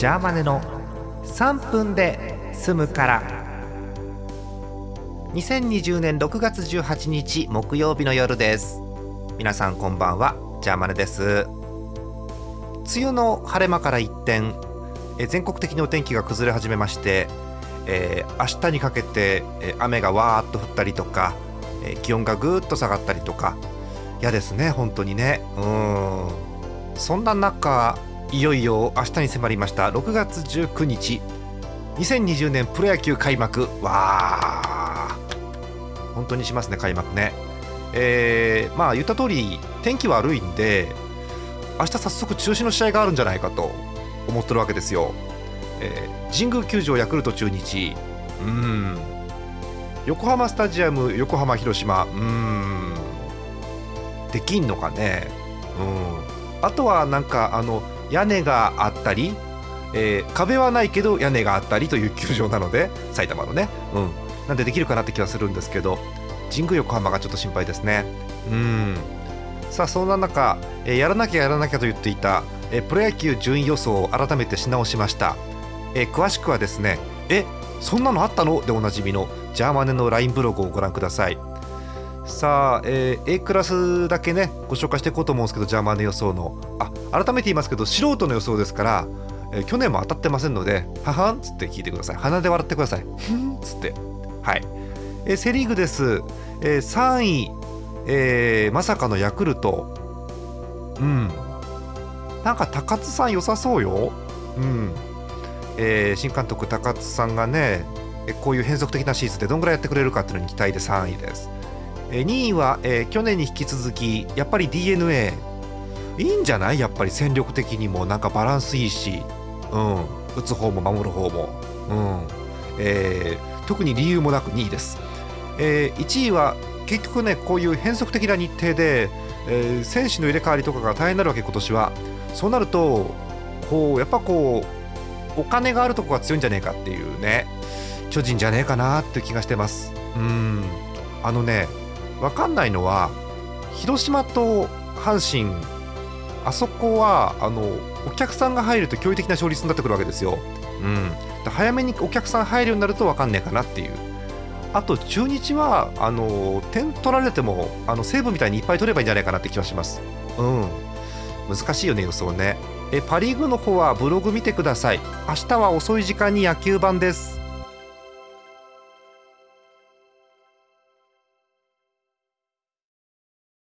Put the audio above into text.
ジャーマネの3分で済むから。2020年6月18日木曜日の夜です。皆さんこんばんは。ジャーマネです。梅雨の晴れ間から一転え全国的にお天気が崩れ始めまして、えー明日にかけて、え雨がわーっと降ったりとか、え気温がぐーっと下がったりとか。嫌ですね本当にね。うん。そんな中いよいよ明日に迫りました。6月19日。2020年プロ野球開幕。わー本当にしますね開幕ね。えーまあ言った通り天気悪いんで明日早速中止の試合があるんじゃないかと思ってるわけですよ、えー神宮球場ヤクルト中日。うん。横浜スタジアム横浜広島。うん。できんのかね。うん。あとはなんかあの屋根があったり、えー壁はないけど屋根があったりという球場なので埼玉のね。うん。なんでできるかなって気はするんですけど神宮横浜がちょっと心配ですね。うん。さあそんな中、えーやらなきゃやらなきゃと言っていた、えープロ野球順位予想を改めてし直しました、えー詳しくはですねえそんなのあったの？でおなじみのジャーマネの LINE ブログをご覧ください。さあ、えー A クラスだけねご紹介していこうと思うんですけどジャーマネ予想の。あ改めて言いますけど素人の予想ですから、えー去年も当たってませんのでははん？っつって聞いてください。鼻で笑ってください。ふん？っつって。はい、えーセ・リーグです、えー3位、えーまさかのヤクルト。うん。なんか高津さん良さそうよ。うん、えー新監督高津さんがねこういう変則的なシーズンでどんぐらいやってくれるかっていうのに期待で3位です。2位は、えー去年に引き続きやっぱり d n a いいんじゃない？やっぱり戦力的にも。なんかバランスいいし、うん、打つ方も守る方も、うん。えー特に理由もなく2位です、えー1位は結局ねこういう変則的な日程で、えー選手の入れ替わりとかが大変になるわけ今年は。そうなるとこうやっぱこうお金があるとこが強いんじゃねえかっていうね。巨人じゃねえかなって気がしてます。うん。あのね分かんないのは広島と阪神あそこはあのお客さんが入ると驚異的な勝率になってくるわけですよ、うん、で早めにお客さん入るようになると分かんねえかなっていう。あと中日はあの点取られてもあの西武みたいにいっぱい取ればいいんじゃないかなって気はします。うん。難しいよね予想ね。えパ・リーグの方はブログ見てください。明日は遅い時間に野球版です。